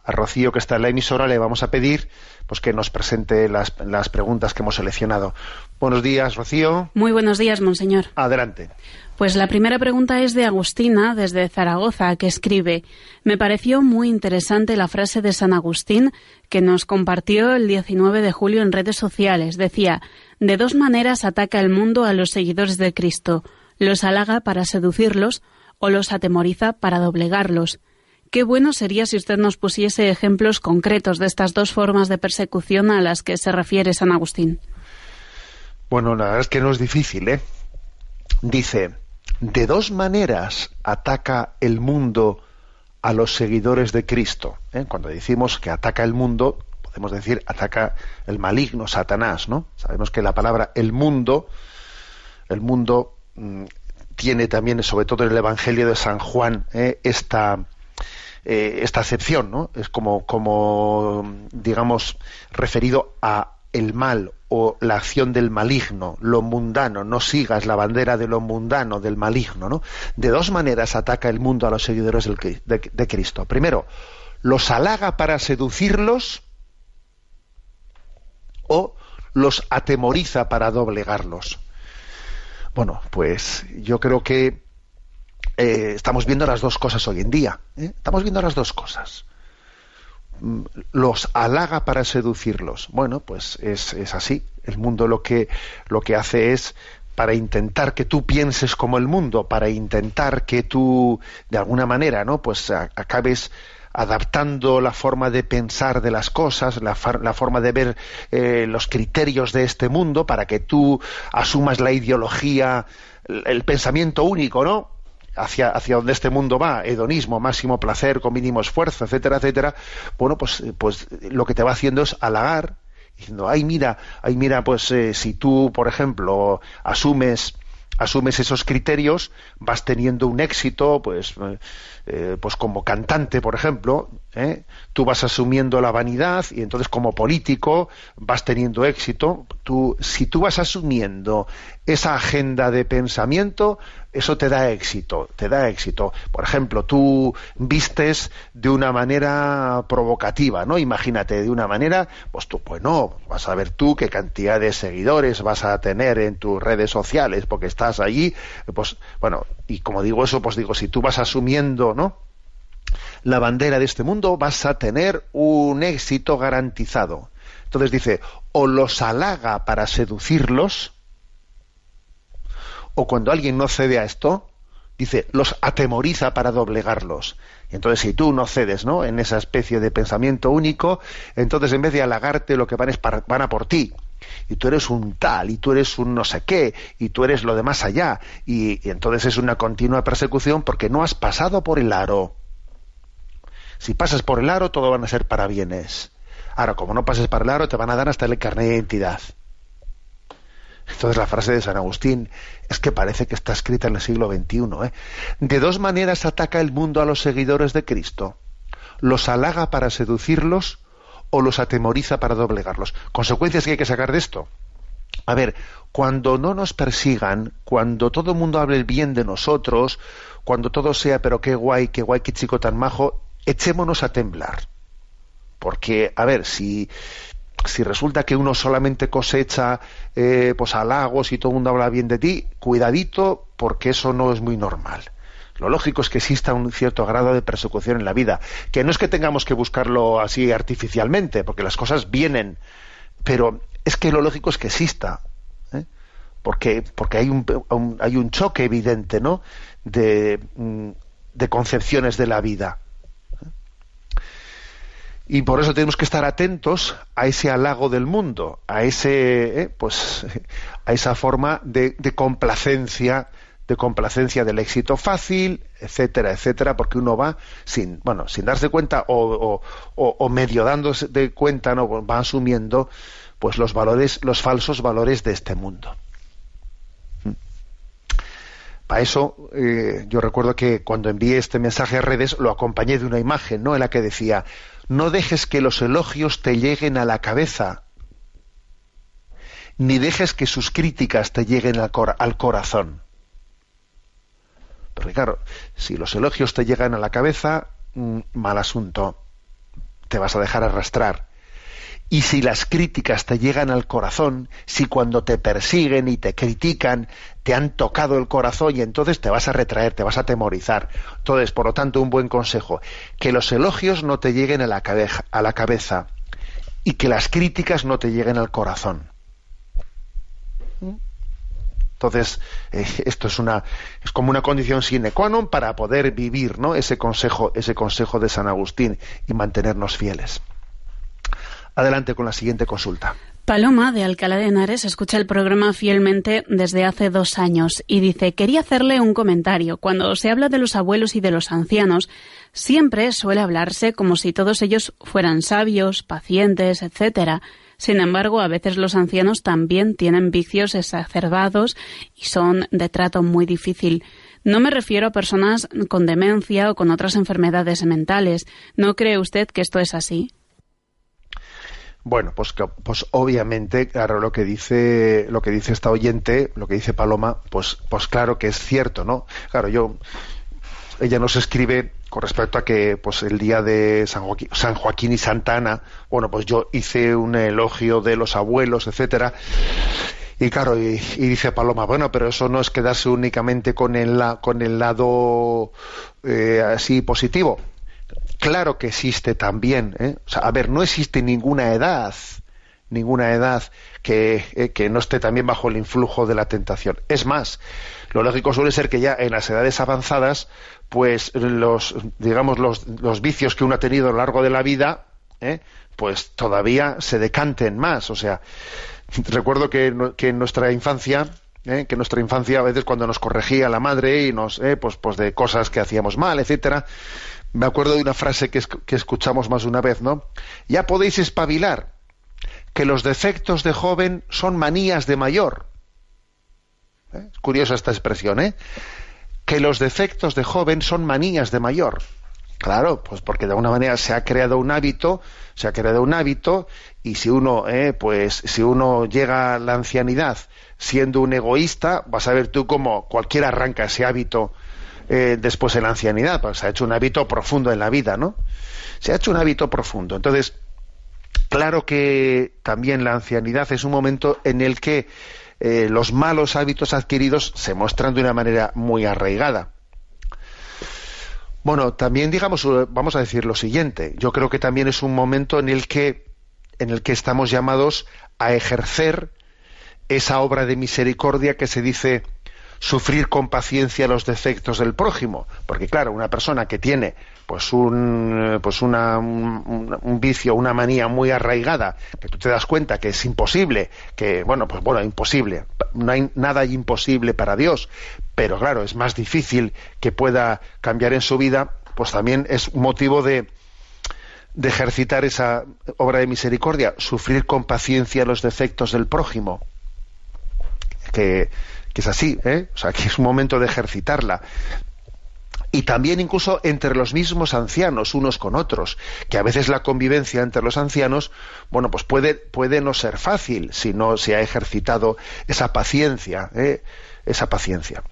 A Rocío, que está en la emisora, le vamos a pedir pues, que nos presente las, las preguntas que hemos seleccionado. Buenos días, Rocío. Muy buenos días, monseñor. Adelante. Pues la primera pregunta es de Agustina, desde Zaragoza, que escribe Me pareció muy interesante la frase de San Agustín que nos compartió el 19 de julio en redes sociales. Decía, de dos maneras ataca el mundo a los seguidores de Cristo. Los halaga para seducirlos o los atemoriza para doblegarlos. Qué bueno sería si usted nos pusiese ejemplos concretos de estas dos formas de persecución a las que se refiere San Agustín. Bueno, la verdad es que no es difícil, ¿eh? Dice, de dos maneras ataca el mundo a los seguidores de Cristo. ¿eh? Cuando decimos que ataca el mundo, podemos decir ataca el maligno, Satanás, ¿no? Sabemos que la palabra el mundo, el mundo mm, tiene también, sobre todo en el Evangelio de San Juan, ¿eh? esta, eh, esta acepción, ¿no? Es como, digamos, referido a el mal o la acción del maligno, lo mundano, no sigas la bandera de lo mundano, del maligno, ¿no? De dos maneras ataca el mundo a los seguidores de, de Cristo. Primero, los halaga para seducirlos o los atemoriza para doblegarlos. Bueno, pues yo creo que eh, estamos viendo las dos cosas hoy en día. ¿eh? Estamos viendo las dos cosas. Mm, Los halaga para seducirlos. Bueno, pues es, es así. El mundo lo que, lo que hace es para intentar que tú pienses como el mundo, para intentar que tú, de alguna manera, ¿no? Pues acabes adaptando la forma de pensar de las cosas, la, far- la forma de ver eh, los criterios de este mundo, para que tú asumas la ideología, el pensamiento único, ¿no? Hacia, hacia donde este mundo va, hedonismo, máximo placer, con mínimo esfuerzo, etcétera, etcétera. Bueno, pues, eh, pues lo que te va haciendo es halagar, diciendo, ay, mira, ay, mira, pues eh, si tú, por ejemplo, asumes asumes esos criterios, vas teniendo un éxito, pues, eh, pues como cantante, por ejemplo, ¿eh? tú vas asumiendo la vanidad y entonces como político vas teniendo éxito. Tú, si tú vas asumiendo esa agenda de pensamiento, eso te da éxito, te da éxito. Por ejemplo, tú vistes de una manera provocativa, ¿no? Imagínate, de una manera, pues tú, pues no, vas a ver tú qué cantidad de seguidores vas a tener en tus redes sociales, porque estás allí, pues, bueno, y como digo eso, pues digo, si tú vas asumiendo, ¿no? La bandera de este mundo, vas a tener un éxito garantizado. Entonces dice, o los halaga para seducirlos, o cuando alguien no cede a esto, dice, los atemoriza para doblegarlos. Y entonces, si tú no cedes ¿no? en esa especie de pensamiento único, entonces en vez de halagarte, lo que van es para- van a por ti. Y tú eres un tal, y tú eres un no sé qué, y tú eres lo de más allá. Y, y entonces es una continua persecución porque no has pasado por el aro. Si pasas por el aro, todo van a ser para bienes. Ahora, como no pases por el aro, te van a dar hasta el carnet de identidad. Entonces la frase de San Agustín es que parece que está escrita en el siglo XXI. ¿eh? De dos maneras ataca el mundo a los seguidores de Cristo. Los halaga para seducirlos o los atemoriza para doblegarlos. Consecuencias que hay que sacar de esto. A ver, cuando no nos persigan, cuando todo el mundo hable bien de nosotros, cuando todo sea, pero qué guay, qué guay, qué chico tan majo, echémonos a temblar. Porque, a ver, si, si resulta que uno solamente cosecha eh, pues halagos y todo el mundo habla bien de ti, cuidadito, porque eso no es muy normal. Lo lógico es que exista un cierto grado de persecución en la vida, que no es que tengamos que buscarlo así artificialmente, porque las cosas vienen, pero es que lo lógico es que exista, ¿eh? porque porque hay un, un- hay un choque evidente, ¿no? De, mm, de concepciones de la vida. Y por eso tenemos que estar atentos a ese halago del mundo, a ese, eh, pues, a esa forma de, de complacencia, de complacencia del éxito fácil, etcétera, etcétera, porque uno va sin, bueno, sin darse cuenta o, o- o- medio dándose de cuenta, no, va asumiendo, pues los valores, los falsos valores de este mundo. Para eso, eh, yo recuerdo que cuando envié este mensaje a redes lo acompañé de una imagen, ¿no? En la que decía, no dejes que los elogios te lleguen a la cabeza, ni dejes que sus críticas te lleguen al, cor- al corazón. Porque claro, si los elogios te llegan a la cabeza, mm, mal asunto, te vas a dejar arrastrar. Y si las críticas te llegan al corazón, si cuando te persiguen y te critican te han tocado el corazón y entonces te vas a retraer, te vas a atemorizar. Entonces, por lo tanto, un buen consejo, que los elogios no te lleguen a la, cabeza, a la cabeza y que las críticas no te lleguen al corazón. Entonces, eh, esto es una es como una condición sine qua non para poder vivir, ¿no? Ese consejo, ese consejo de San Agustín y mantenernos fieles. Adelante con la siguiente consulta. Paloma de Alcalá de Henares escucha el programa fielmente desde hace dos años y dice quería hacerle un comentario. Cuando se habla de los abuelos y de los ancianos, siempre suele hablarse como si todos ellos fueran sabios, pacientes, etcétera. Sin embargo, a veces los ancianos también tienen vicios exacerbados y son de trato muy difícil. No me refiero a personas con demencia o con otras enfermedades mentales. ¿No cree usted que esto es así? Bueno, pues, pues obviamente, claro, lo que dice, lo que dice esta oyente, lo que dice Paloma, pues, pues claro que es cierto, ¿no? Claro, yo, ella nos escribe con respecto a que, pues, el día de San Joaquín, San Joaquín y Santa Ana, bueno, pues yo hice un elogio de los abuelos, etcétera, y claro, y, dice Paloma, bueno, pero eso no es quedarse únicamente con el, con el lado eh, así positivo. Claro que existe también. ¿eh? O sea, a ver, no existe ninguna edad, ninguna edad que, eh, que no esté también bajo el influjo de la tentación. Es más, lo lógico suele ser que ya en las edades avanzadas, pues los, digamos, los, los vicios que uno ha tenido a lo largo de la vida, ¿eh? pues todavía se decanten más. O sea, recuerdo que, que en nuestra infancia, ¿eh? que nuestra infancia a veces cuando nos corregía la madre y nos, ¿eh? pues, pues de cosas que hacíamos mal, etcétera, me acuerdo de una frase que, esc- que escuchamos más de una vez, ¿no? Ya podéis espabilar, que los defectos de joven son manías de mayor. ¿Eh? Es curiosa esta expresión, ¿eh? Que los defectos de joven son manías de mayor. Claro, pues porque de alguna manera se ha creado un hábito, se ha creado un hábito, y si uno, eh, pues, si uno llega a la ancianidad siendo un egoísta, vas a ver tú cómo cualquiera arranca ese hábito eh, después en la ancianidad, pues se ha hecho un hábito profundo en la vida, ¿no? Se ha hecho un hábito profundo. Entonces, claro que también la ancianidad es un momento en el que eh, los malos hábitos adquiridos se muestran de una manera muy arraigada. Bueno, también digamos, eh, vamos a decir lo siguiente. Yo creo que también es un momento en el que, en el que estamos llamados a ejercer esa obra de misericordia que se dice sufrir con paciencia los defectos del prójimo, porque claro, una persona que tiene pues un eh, pues una, un, un vicio, una manía muy arraigada, que tú te das cuenta que es imposible, que bueno, pues bueno, imposible, no hay nada imposible para Dios, pero claro, es más difícil que pueda cambiar en su vida, pues también es motivo de de ejercitar esa obra de misericordia, sufrir con paciencia los defectos del prójimo, que, que es así, ¿eh? o sea, que es un momento de ejercitarla. Y también incluso entre los mismos ancianos, unos con otros, que a veces la convivencia entre los ancianos, bueno, pues puede, puede no ser fácil si no se ha ejercitado esa paciencia, ¿eh? esa paciencia.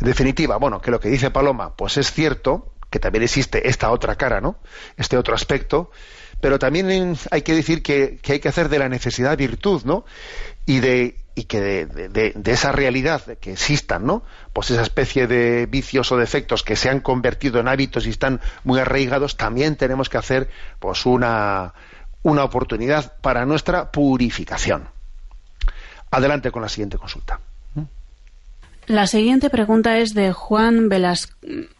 En definitiva, bueno, que lo que dice Paloma, pues es cierto, que también existe esta otra cara, ¿no? Este otro aspecto, pero también hay que decir que hay que hacer de la necesidad virtud, ¿no? Y de y que de, de- de esa realidad que existan, ¿no? Pues esa especie de vicios o defectos que se han convertido en hábitos y están muy arraigados, también tenemos que hacer pues una, una oportunidad para nuestra purificación. Adelante con la siguiente consulta. La siguiente pregunta es de Juan Velas-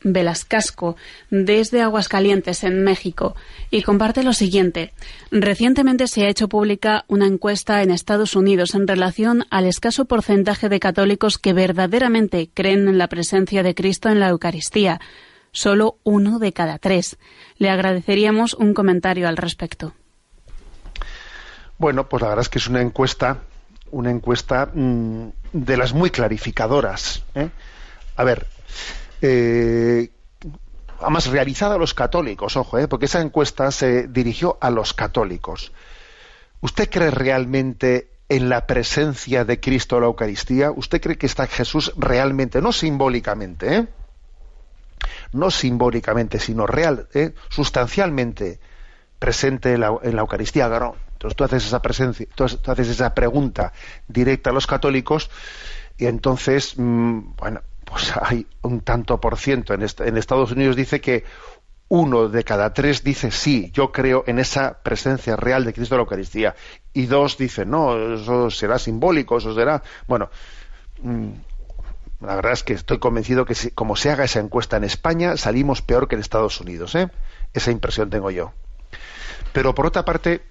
Velascasco, desde Aguascalientes, en México, y comparte lo siguiente. Recientemente se ha hecho pública una encuesta en Estados Unidos en relación al escaso porcentaje de católicos que verdaderamente creen en la presencia de Cristo en la Eucaristía. Solo uno de cada tres. Le agradeceríamos un comentario al respecto. Bueno, pues la verdad es que es una encuesta, una encuesta mm, de las muy clarificadoras. ¿eh? A ver, eh, además realizada a los católicos, ojo, ¿eh? porque esa encuesta se dirigió a los católicos. ¿Usted cree realmente en la presencia de Cristo en la Eucaristía? ¿Usted cree que está Jesús realmente, no simbólicamente, ¿eh? no simbólicamente, sino real, sustancialmente presente en la, en la Eucaristía? Entonces tú haces esa presencia, tú haces- esa pregunta directa a los católicos y entonces, mm, bueno, pues hay un tanto por ciento. En Estados Unidos dice que uno de cada tres dice sí, yo creo en esa presencia real de Cristo en la Eucaristía. Y dos dicen no, eso será simbólico, eso será. Bueno, mm, la verdad es que estoy convencido que si- como se haga esa encuesta en España, salimos peor que en Estados Unidos. ¿eh? Esa impresión tengo yo. Pero por otra parte,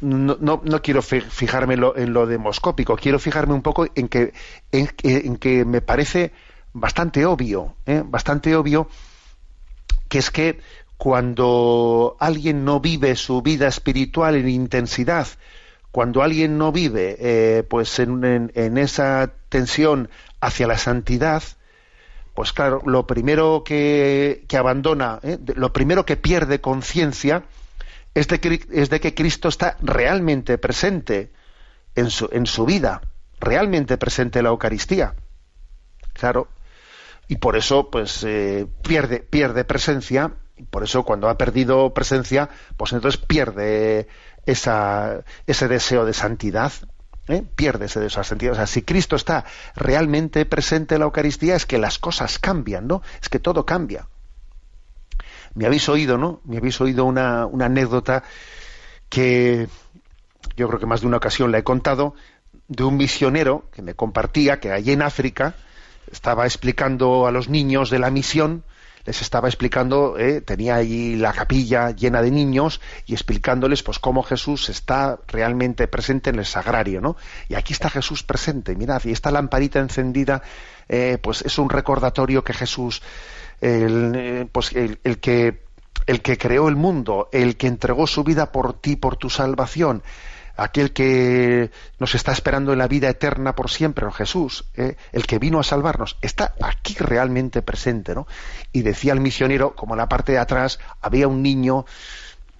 no, no, no quiero fi- fijarme en lo, en lo demoscópico, quiero fijarme un poco en que, en, que- me parece bastante obvio, ¿eh? bastante obvio, que es que cuando alguien no vive su vida espiritual en intensidad, cuando alguien no vive eh, pues en, en- esa tensión hacia la santidad, pues claro, lo primero que, que abandona, ¿eh? lo primero que pierde conciencia es de, que- Cristo está realmente presente en su, en su vida, realmente presente en la Eucaristía. Claro. Y por eso, pues, eh, pierde, pierde presencia, y por eso cuando ha perdido presencia, pues entonces pierde ese deseo de santidad. ¿eh? Pierde ese deseo de santidad. O sea, si Cristo está realmente presente en la Eucaristía, es que las cosas cambian, ¿no? Es que todo cambia. Me habéis oído, ¿no? Me habéis oído una, anécdota que yo creo que más de una ocasión la he contado, de un misionero que me compartía que allí en África estaba explicando a los niños de la misión, les estaba explicando, eh, tenía allí la capilla llena de niños y explicándoles pues cómo Jesús está realmente presente en el sagrario, ¿no? Y aquí está Jesús presente, mirad, y esta lamparita encendida, eh, pues es un recordatorio que Jesús, el, eh, pues el, el que el que creó el mundo, el que entregó su vida por ti, por tu salvación, aquel que nos está esperando en la vida eterna por siempre, ¿no? Jesús, ¿eh? el que vino a salvarnos, está aquí realmente presente, ¿no? Y decía el misionero, como en la parte de atrás había un niño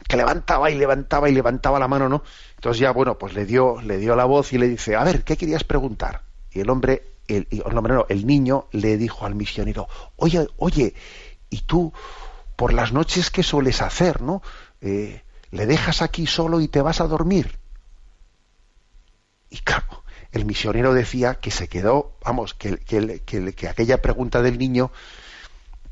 que levantaba y levantaba y levantaba la mano, ¿no? Entonces ya, bueno, pues le dio, le dio la voz y le dice, a ver, ¿qué querías preguntar? Y el hombre, el, el niño le dijo al misionero, oye, oye, ¿y tú por las noches qué sueles hacer, no? Eh, ¿Le dejas aquí solo y te vas a dormir? Y claro, el misionero decía que se quedó, vamos, que, que, que, que aquella pregunta del niño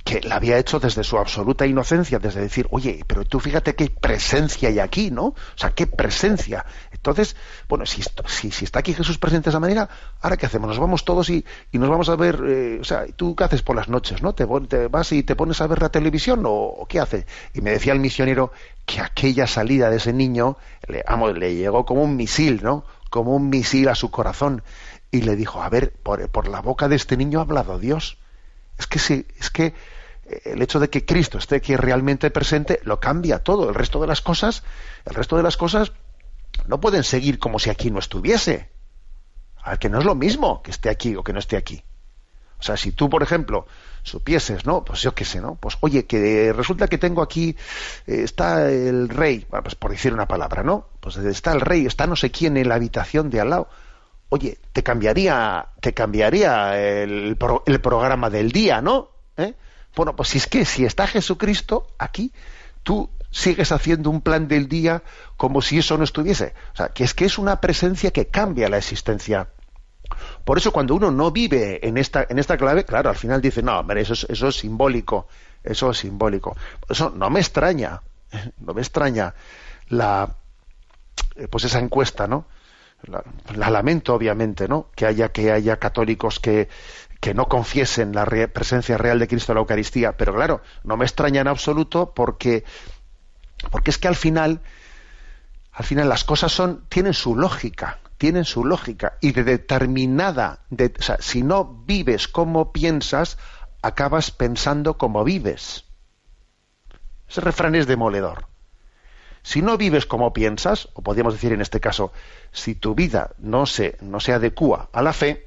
que la había hecho desde su absoluta inocencia, desde decir, oye, pero tú fíjate qué presencia hay aquí, ¿no? O sea, qué presencia. Entonces, bueno, si, si, si está aquí Jesús presente de esa manera, ¿ahora qué hacemos? Nos vamos todos y, y nos vamos a ver, eh, o sea, ¿tú qué haces por las noches, no? ¿Te, te vas y te pones a ver la televisión o, qué haces? Y me decía el misionero que aquella salida de ese niño, le, vamos, le llegó como un misil, ¿no? Como un misil a su corazón. Y le dijo, a ver, por, por la boca de este niño ha hablado Dios. Es que sí, es que el hecho de que Cristo esté aquí realmente presente lo cambia todo. El resto de las cosas, el resto de las cosas no pueden seguir como si aquí no estuviese. A que no es lo mismo que esté aquí o que no esté aquí. O sea, si tú, por ejemplo, supieses, ¿no? Pues yo qué sé, ¿no? Pues oye, que resulta que tengo aquí, eh, está el rey, bueno, pues por decir una palabra, ¿no? Pues está el rey, está no sé quién en la habitación de al lado. Oye, te cambiaría, te cambiaría el, el programa del día, ¿no? ¿Eh? Bueno, pues si es que si está Jesucristo aquí, tú sigues haciendo un plan del día como si eso no estuviese. O sea, que es que es una presencia que cambia la existencia. Por eso cuando uno no vive en esta, en esta clave, claro, al final dice, no, hombre, eso es, eso es simbólico, eso es simbólico. Eso no me extraña, no me extraña la, pues esa encuesta, ¿no? La, la lamento, obviamente, ¿no? Que haya, que haya católicos que, que no confiesen la re presencia real de Cristo en la Eucaristía. Pero claro, no me extraña en absoluto porque, porque es que al final, al final las cosas son, tienen su lógica, tienen su lógica. Y de determinada, si no vives como piensas, acabas pensando como vives. Ese refrán es demoledor. Si no vives como piensas, o podríamos decir en este caso, si tu vida no se, no se adecua a la fe,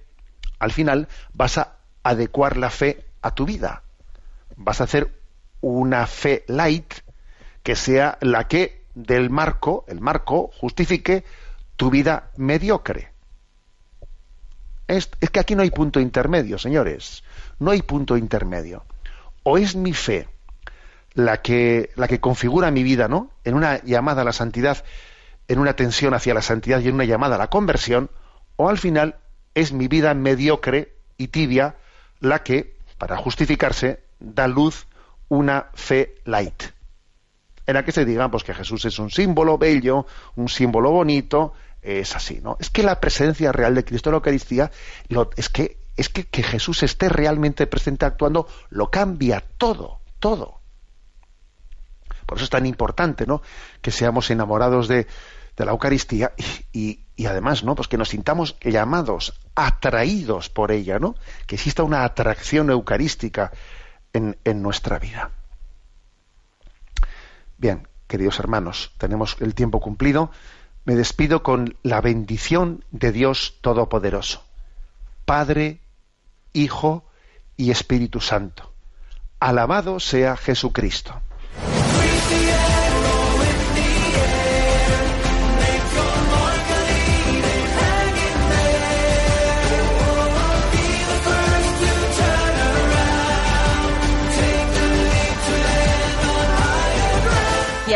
al final vas a adecuar la fe a tu vida. Vas a hacer una fe light que sea la que del marco, el marco, justifique tu vida mediocre. Es, es, que aquí no hay punto intermedio, señores. No hay punto intermedio. O es mi fe la que, la que configura mi vida, ¿no? En una llamada a la santidad, en una tensión hacia la santidad y en una llamada a la conversión, o al final es mi vida mediocre y tibia la que, para justificarse, da luz una fe light. En la que se diga pues, que Jesús es un símbolo bello, un símbolo bonito, es así, ¿no? Es que la presencia real de Cristo en la Eucaristía, es que, es que, que Jesús esté realmente presente actuando, lo cambia todo, todo. Por eso es tan importante, ¿no? Que seamos enamorados de, de la Eucaristía y, y, además, ¿no? Pues que nos sintamos llamados, atraídos por ella, ¿no? Que exista una atracción eucarística en, en nuestra vida. Bien, queridos hermanos, tenemos el tiempo cumplido. Me despido con la bendición de Dios Todopoderoso, Padre, Hijo y Espíritu Santo. Alabado sea Jesucristo.